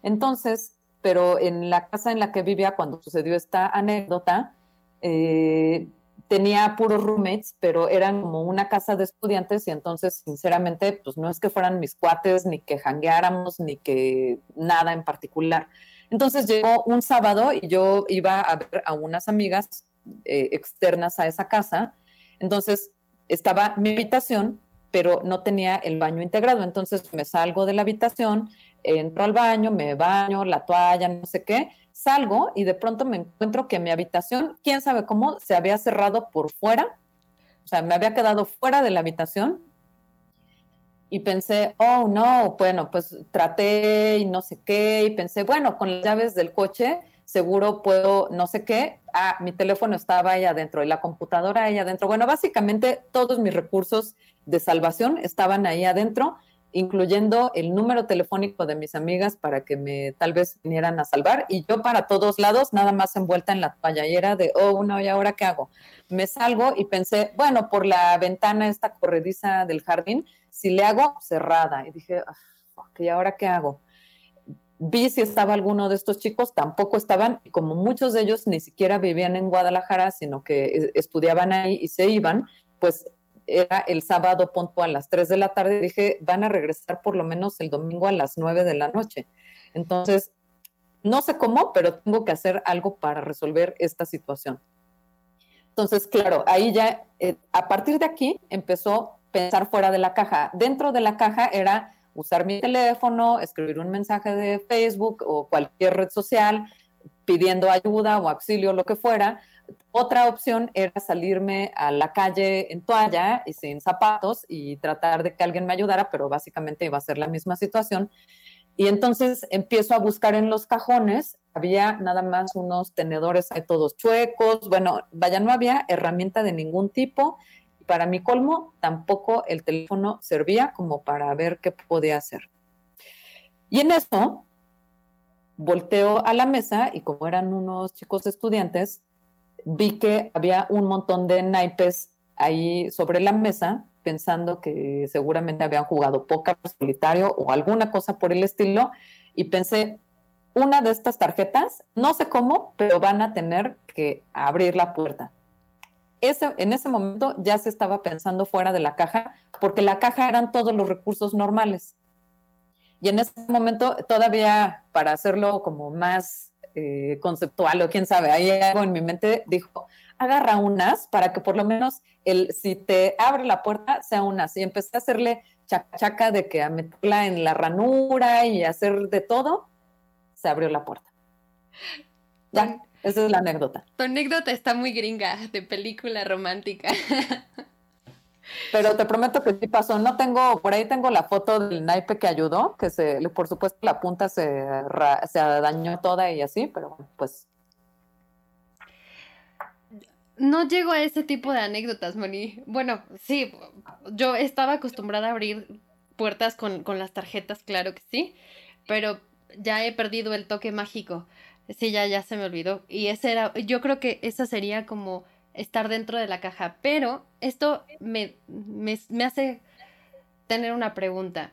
[SPEAKER 2] Entonces, pero en la casa en la que vivía cuando sucedió esta anécdota, eh, tenía puros roommates, pero eran como una casa de estudiantes y entonces, sinceramente, pues no es que fueran mis cuates, ni que jangueáramos, ni que nada en particular. Entonces llegó un sábado y yo iba a ver a unas amigas eh, externas a esa casa. Entonces estaba mi habitación, pero no tenía el baño integrado. Entonces me salgo de la habitación, entro al baño, me baño, la toalla, no sé qué, salgo y de pronto me encuentro que mi habitación, quién sabe cómo, se había cerrado por fuera, o sea, me había quedado fuera de la habitación y pensé, oh no, bueno, pues traté y no sé qué, y pensé, bueno, con las llaves del coche seguro puedo no sé qué, ah, mi teléfono estaba ahí adentro y la computadora ahí adentro. Bueno, básicamente todos mis recursos de salvación estaban ahí adentro incluyendo el número telefónico de mis amigas para que me tal vez vinieran a salvar y yo para todos lados, nada más envuelta en la era de, oh, no, ¿y ahora qué hago? Me salgo y pensé, bueno, por la ventana esta corrediza del jardín, si le hago cerrada. Y dije, ¿y ahora qué hago? Vi si estaba alguno de estos chicos, tampoco estaban, y como muchos de ellos ni siquiera vivían en Guadalajara, sino que eh, estudiaban ahí y se iban, pues era el sábado punto a las 3 de la tarde, dije, van a regresar por lo menos el domingo a las 9 de la noche. Entonces, no sé cómo, pero tengo que hacer algo para resolver esta situación. Entonces, claro, ahí ya, eh, a partir de aquí, empezó a pensar fuera de la caja. Dentro de la caja era usar mi teléfono, escribir un mensaje de Facebook o cualquier red social pidiendo ayuda o auxilio, lo que fuera, otra opción era salirme a la calle en toalla y sin zapatos y tratar de que alguien me ayudara, pero básicamente iba a ser la misma situación. Y entonces empiezo a buscar en los cajones, había nada más unos tenedores ahí todos chuecos, bueno, vaya, no había herramienta de ningún tipo. para mi colmo, tampoco el teléfono servía como para ver qué podía hacer. Y en eso, volteo a la mesa y como eran unos chicos estudiantes, vi que había un montón de naipes ahí sobre la mesa, pensando que seguramente habían jugado póker solitario o alguna cosa por el estilo, y pensé, una de estas tarjetas, no sé cómo, pero van a tener que abrir la puerta. Ese, en ese momento ya se estaba pensando fuera de la caja, porque la caja eran todos los recursos normales. Y en ese momento, todavía para hacerlo como más eh, conceptual o quién sabe, hay algo en mi mente dijo, agarra unas para que por lo menos el, si te abre la puerta sea unas. Y empecé a hacerle chaca, de que a meterla en la ranura y hacer de todo se abrió la puerta. Ya, esa es la anécdota.
[SPEAKER 1] Tu anécdota está muy gringa, de película romántica. [LAUGHS]
[SPEAKER 2] Pero te prometo que sí pasó. No tengo, por ahí tengo la foto del naipe que ayudó, que se, por supuesto la punta se, se dañó toda y así, pero pues.
[SPEAKER 1] No llego a ese tipo de anécdotas, Moni. Bueno, sí, yo estaba acostumbrada a abrir puertas con, con las tarjetas, claro que sí, pero ya he perdido el toque mágico. Sí, ya, ya se me olvidó. Y ese era, yo creo que esa sería como estar dentro de la caja. Pero esto me, me, hace tener una pregunta.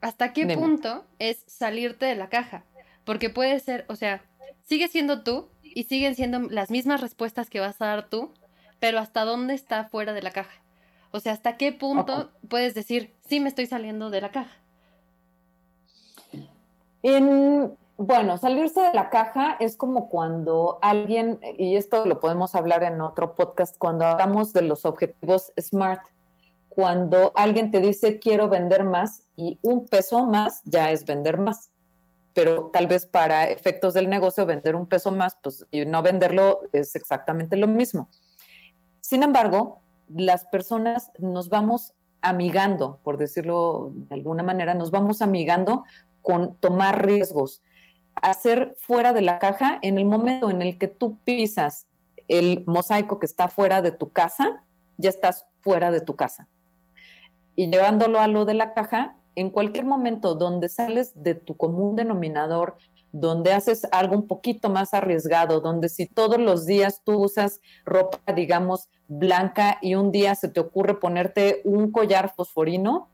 [SPEAKER 1] ¿Hasta qué punto es salirte de la caja? Porque puede ser, o sea, sigue siendo tú y siguen siendo las mismas respuestas que vas a dar tú, pero ¿hasta dónde está fuera de la caja? O sea, ¿hasta qué punto puedes decir, sí me estoy saliendo de la caja?
[SPEAKER 2] En, bueno, salirse de la caja es como cuando alguien, y esto lo podemos hablar en otro podcast, cuando hablamos de los objetivos SMART, cuando alguien te dice quiero vender más y un peso más ya es vender más. Pero tal vez para efectos del negocio vender un peso más, pues y no venderlo es exactamente lo mismo. Sin embargo, las personas nos vamos amigando, por decirlo de alguna manera, nos vamos amigando con tomar riesgos, hacer fuera de la caja en el momento en el que tú pisas el mosaico que está fuera de tu casa, ya estás fuera de tu casa. Y llevándolo a lo de la caja, en cualquier momento donde sales de tu común denominador, donde haces algo un poquito más arriesgado, donde si todos los días tú usas ropa, digamos, blanca y un día se te ocurre ponerte un collar fosforino,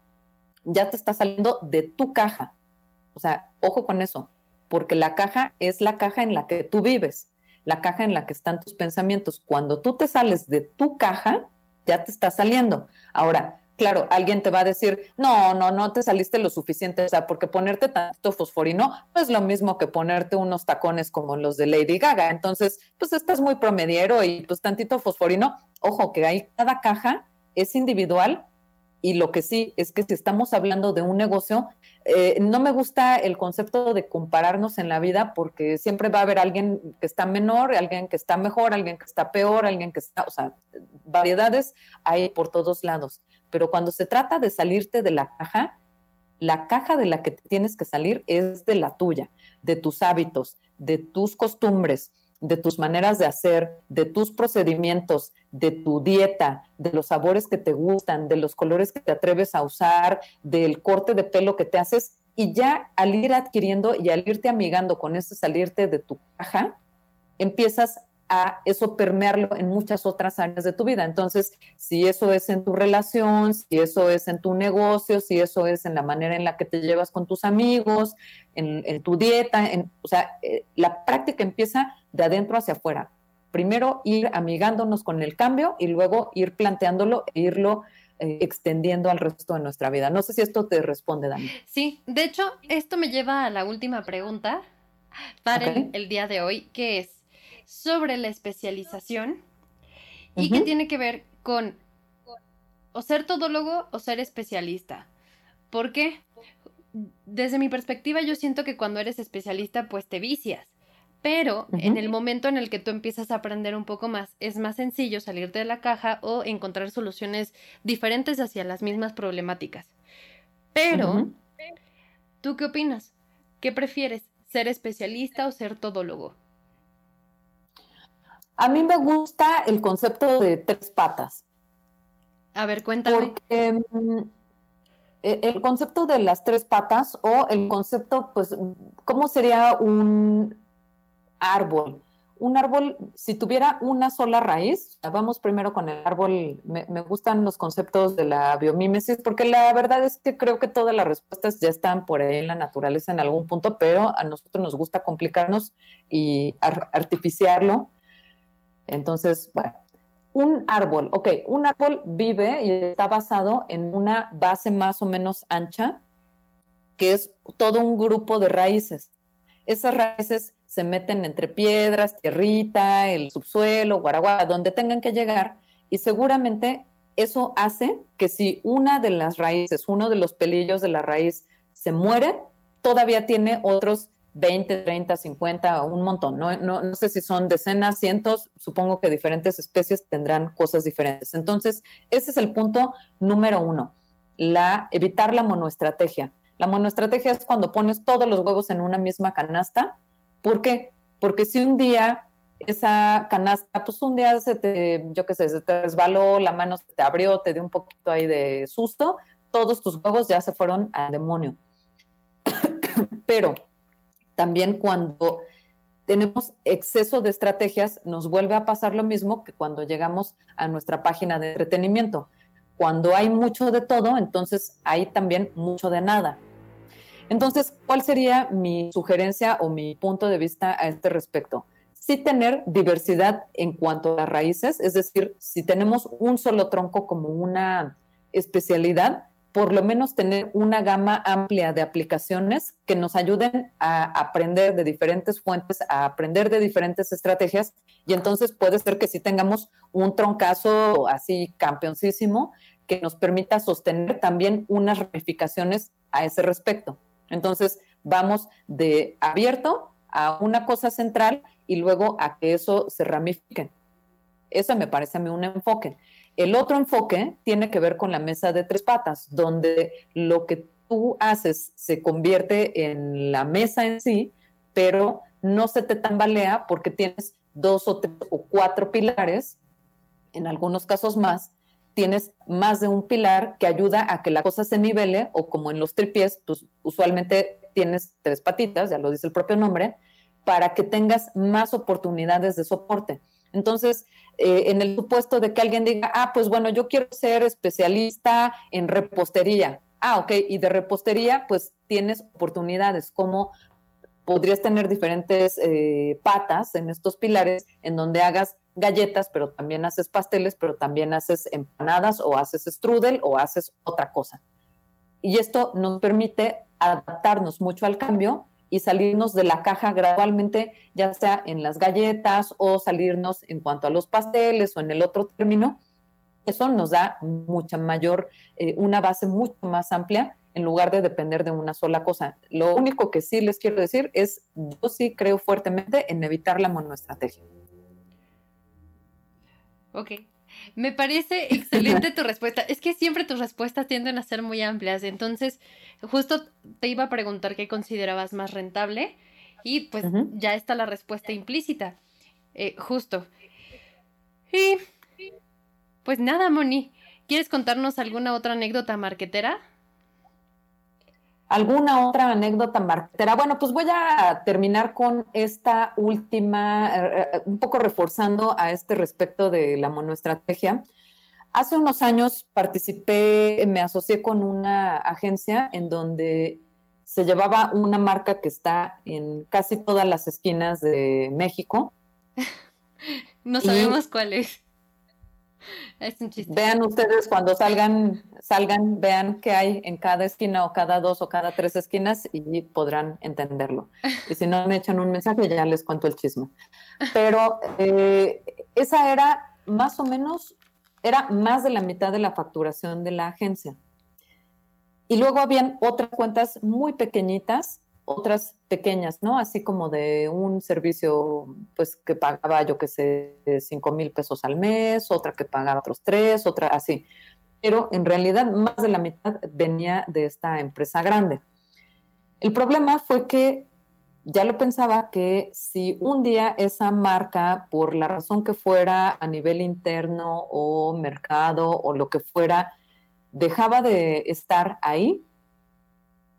[SPEAKER 2] ya te está saliendo de tu caja. O sea, ojo con eso, porque la caja es la caja en la que tú vives, la caja en la que están tus pensamientos. Cuando tú te sales de tu caja, ya te está saliendo. Ahora, claro, alguien te va a decir, no, no, no te saliste lo suficiente, o sea, porque ponerte tanto fosforino no es lo mismo que ponerte unos tacones como los de Lady Gaga. Entonces, pues estás muy promediero y pues tantito fosforino, ojo, que hay cada caja es individual y lo que sí es que si estamos hablando de un negocio, eh, no me gusta el concepto de compararnos en la vida porque siempre va a haber alguien que está menor, alguien que está mejor, alguien que está peor, alguien que está, o sea, variedades hay por todos lados. Pero cuando se trata de salirte de la caja, la caja de la que tienes que salir es de la tuya, de tus hábitos, de tus costumbres, de tus maneras de hacer, de tus procedimientos, de tu dieta, de los sabores que te gustan, de los colores que te atreves a usar, del corte de pelo que te haces. Y ya al ir adquiriendo y al irte amigando con ese salirte de tu caja, empiezas a eso permearlo en muchas otras áreas de tu vida. Entonces, si eso es en tu relación, si eso es en tu negocio, si eso es en la manera en la que te llevas con tus amigos, en, tu dieta, en, o sea, eh, la práctica empieza de adentro hacia afuera. Primero ir amigándonos con el cambio y luego ir planteándolo e irlo eh, extendiendo al resto de nuestra vida. No sé si esto te responde, Dani.
[SPEAKER 1] Sí, de hecho, esto me lleva a la última pregunta para el día de hoy, que es, sobre la especialización y que tiene que ver con o ser todólogo o ser especialista. ¿Por qué? Desde mi perspectiva yo siento que cuando eres especialista pues te vicias, pero en el momento en el que tú empiezas a aprender un poco más es más sencillo salirte de la caja o encontrar soluciones diferentes hacia las mismas problemáticas. Pero, ¿tú qué opinas? ¿Qué prefieres? ¿Ser especialista o ser todólogo?
[SPEAKER 2] A mí me gusta el concepto de tres patas.
[SPEAKER 1] A ver, cuéntame.
[SPEAKER 2] Porque mm, e, el concepto de las tres patas o el concepto, pues, ¿cómo sería un árbol? un árbol, si tuviera una sola raíz, vamos primero con el árbol, me, gustan los conceptos de la biomímesis, porque la verdad es que creo que todas las respuestas ya están por ahí en la naturaleza en algún punto, pero a nosotros nos gusta complicarnos y artificiarlo. Entonces, bueno, un árbol, ok, un árbol vive y está basado en una base más o menos ancha, que es todo un grupo de raíces. Esas raíces se meten entre piedras, tierrita, el subsuelo, guaraguara, donde tengan que llegar, y seguramente eso hace que si una de las raíces, uno de los pelillos de la raíz se muere, todavía tiene otros 20, 30, 50, un montón. No, no, sé si son decenas, cientos, supongo que diferentes especies tendrán cosas diferentes. Entonces, ese es el punto número uno, la, evitar la monoestrategia. La monoestrategia es cuando pones todos los huevos en una misma canasta ¿Por qué? Porque si un día esa canasta, pues un día se te, yo qué sé, se te resbaló, la mano se te abrió, te dio un poquito ahí de susto, todos tus huevos ya se fueron al demonio. [COUGHS] Pero también cuando tenemos exceso de estrategias, nos vuelve a pasar lo mismo que cuando llegamos a nuestra página de entretenimiento. Cuando hay mucho de todo, entonces hay también mucho de nada. Entonces, ¿cuál sería mi sugerencia o mi punto de vista a este respecto? Sí tener diversidad en cuanto a raíces, es decir, si tenemos un solo tronco como una especialidad, por lo menos tener una gama amplia de aplicaciones que nos ayuden a aprender de diferentes fuentes, a aprender de diferentes estrategias. Y entonces puede ser que sí tengamos un troncazo así campeoncísimo que nos permita sostener también unas ramificaciones a ese respecto. Entonces, vamos de abierto a una cosa central y luego a que eso se ramifique. Eso me parece a mí un enfoque. El otro enfoque tiene que ver con la mesa de tres patas, donde lo que tú haces se convierte en la mesa en sí, pero no se te tambalea porque tienes dos o tres o cuatro pilares, en algunos casos más, tienes más de un pilar que ayuda a que la cosa se nivele o como en los tripies, pues usualmente tienes tres patitas, ya lo dice el propio nombre, para que tengas más oportunidades de soporte. Entonces, eh, en el supuesto de que alguien diga, ah, pues bueno, yo quiero ser especialista en repostería. Ah, ok, y de repostería, pues tienes oportunidades como podrías tener diferentes eh, patas en estos pilares en donde hagas galletas, pero también haces pasteles, pero también haces empanadas o haces strudel o haces otra cosa. Y esto nos permite adaptarnos mucho al cambio y salirnos de la caja gradualmente, ya sea en las galletas o salirnos en cuanto a los pasteles o en el otro término. Eso nos da mucha mayor, eh, una base mucho más amplia en lugar de depender de una sola cosa. Lo único que sí les quiero decir es, yo sí creo fuertemente en evitar la monoestrategia.
[SPEAKER 1] Ok. Me parece excelente tu respuesta. Es que siempre tus respuestas tienden a ser muy amplias. Entonces, justo te iba a preguntar qué considerabas más rentable y pues ya está la respuesta implícita. Eh, justo. Y pues nada, Moni. ¿Quieres contarnos alguna otra anécdota marquetera?
[SPEAKER 2] ¿Alguna otra anécdota marketera? Bueno, pues voy a terminar con esta última, eh, eh, un poco reforzando a este respecto de la monoestrategia. Hace unos años participé, me asocié con una agencia en donde se llevaba una marca que está en casi todas las esquinas de México. [LAUGHS]
[SPEAKER 1] no sabemos cuál es. Es un chiste.
[SPEAKER 2] Vean ustedes cuando salgan, salgan, vean qué hay en cada esquina o cada dos o cada tres esquinas y podrán entenderlo. Y si no me echan un mensaje, ya les cuento el chisme. Pero eh, esa era más o menos, era más de la mitad de la facturación de la agencia. Y luego habían otras cuentas muy pequeñitas otras pequeñas, ¿no? Así como de un servicio, pues que pagaba, yo que sé, cinco mil pesos al mes, otra que pagaba otros tres, otra así. Pero en realidad más de la mitad venía de esta empresa grande. El problema fue que ya lo pensaba que si un día esa marca, por la razón que fuera a nivel interno o mercado o lo que fuera, dejaba de estar ahí,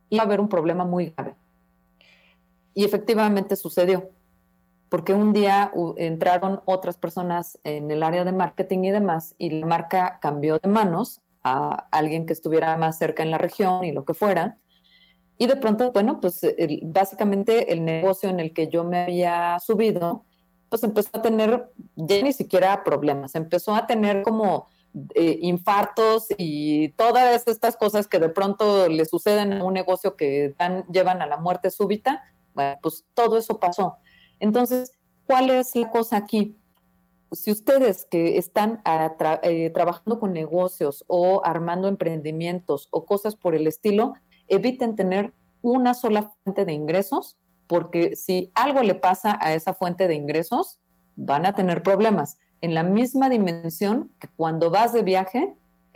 [SPEAKER 2] iba a haber un problema muy grave. Y efectivamente sucedió, porque un día entraron otras personas en el área de marketing y demás, y la marca cambió de manos a alguien que estuviera más cerca en la región y lo que fuera. Y de pronto, bueno, pues básicamente el negocio en el que yo me había subido, pues empezó a tener ya ni siquiera problemas, empezó a tener como eh, infartos y todas estas cosas que de pronto le suceden a un negocio que llevan a la muerte súbita, bueno, pues todo eso pasó. Entonces, ¿cuál es la cosa aquí? Si ustedes que están eh, trabajando con negocios o armando emprendimientos o cosas por el estilo, eviten tener una sola fuente de ingresos, porque si algo le pasa a esa fuente de ingresos, van a tener problemas. En la misma dimensión que cuando vas de viaje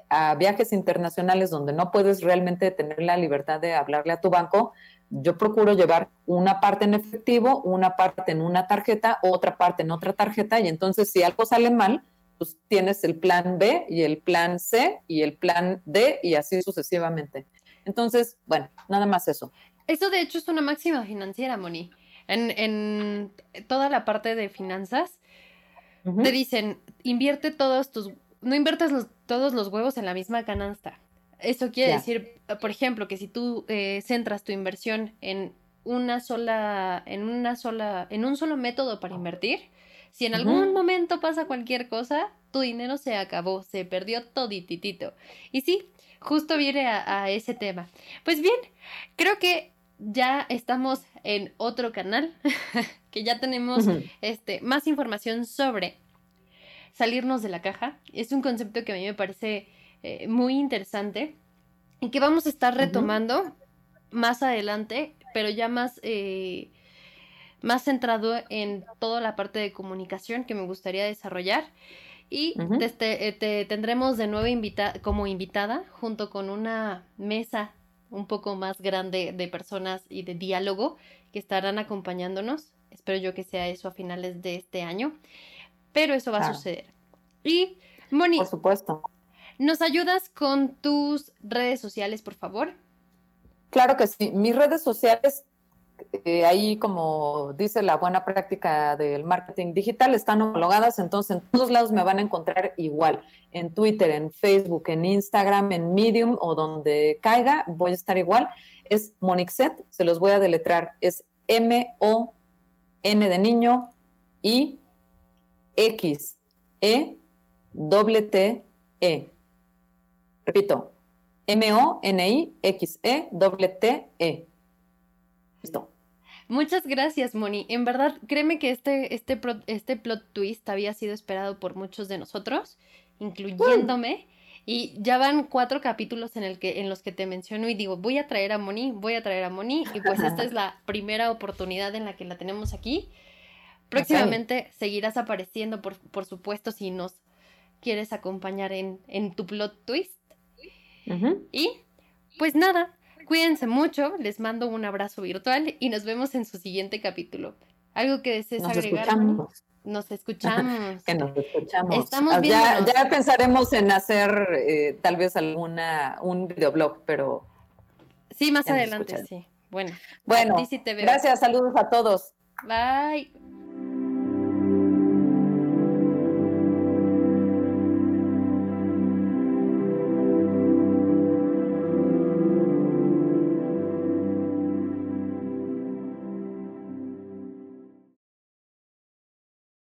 [SPEAKER 2] a viajes internacionales donde no puedes realmente tener la libertad de hablarle a tu banco, yo procuro llevar una parte en efectivo, una parte en una tarjeta, otra parte en otra tarjeta, y entonces si algo sale mal, pues tienes el plan B y el plan C y el plan D y así sucesivamente. Entonces, bueno, nada más eso.
[SPEAKER 1] Eso de hecho es una máxima financiera, Moni. En, toda la parte de finanzas, te dicen, invierte todos tus, no inviertas todos los huevos en la misma canasta. Eso quiere decir, por ejemplo, que si tú eh, centras tu inversión en una sola, en una sola, en un solo método para invertir, si en algún momento pasa cualquier cosa, tu dinero se acabó, se perdió todititito. Y sí, justo viene a, ese tema. Pues bien, creo que ya estamos en otro canal, [LAUGHS] que ya tenemos este, más información sobre salirnos de la caja. Es un concepto que a mí me parece eh, muy interesante y que vamos a estar retomando más adelante, pero ya más, eh, más centrado en toda la parte de comunicación que me gustaría desarrollar. Y eh, te, tendremos de nuevo invita como invitada junto con una mesa un poco más grande de personas y de diálogo que estarán acompañándonos. Espero yo que sea eso a finales de este año, pero eso va a suceder. Y Moni,
[SPEAKER 2] por supuesto.
[SPEAKER 1] ¿Nos ayudas con tus redes sociales, por favor?
[SPEAKER 2] Claro que sí. Mis redes sociales eh, ahí, como dice la buena práctica del marketing digital, están homologadas, entonces en todos lados me van a encontrar igual. En Twitter, en Facebook, en Instagram, en Medium o donde caiga, voy a estar igual. Es Monixet, se los voy a deletrar. Es M-O-N de niño y X E W T E. Repito, M-O-N-I-X-E W T E. Listo.
[SPEAKER 1] Muchas gracias, Moni. En verdad, créeme que este, este, este plot twist había sido esperado por muchos de nosotros, incluyéndome. Y ya van cuatro capítulos en, el que, en los que te menciono y digo, voy a traer a Moni, voy a traer a Moni. Y pues esta es la primera oportunidad en la que la tenemos aquí. Próximamente seguirás apareciendo, por, por, supuesto, si nos quieres acompañar en, en tu plot twist. Y pues nada, Cuídense mucho, les mando un abrazo virtual y nos vemos en su siguiente capítulo. ¿Algo que desees
[SPEAKER 2] nos
[SPEAKER 1] agregar?
[SPEAKER 2] Escuchamos.
[SPEAKER 1] Nos [LAUGHS] escuchamos.
[SPEAKER 2] que nos escuchamos. Estamos ah, ya, ya, pensaremos en hacer eh, tal vez alguna un videoblog, pero
[SPEAKER 1] sí más adelante, sí. Bueno.
[SPEAKER 2] Bueno. Gracias, saludos a todos.
[SPEAKER 1] Bye.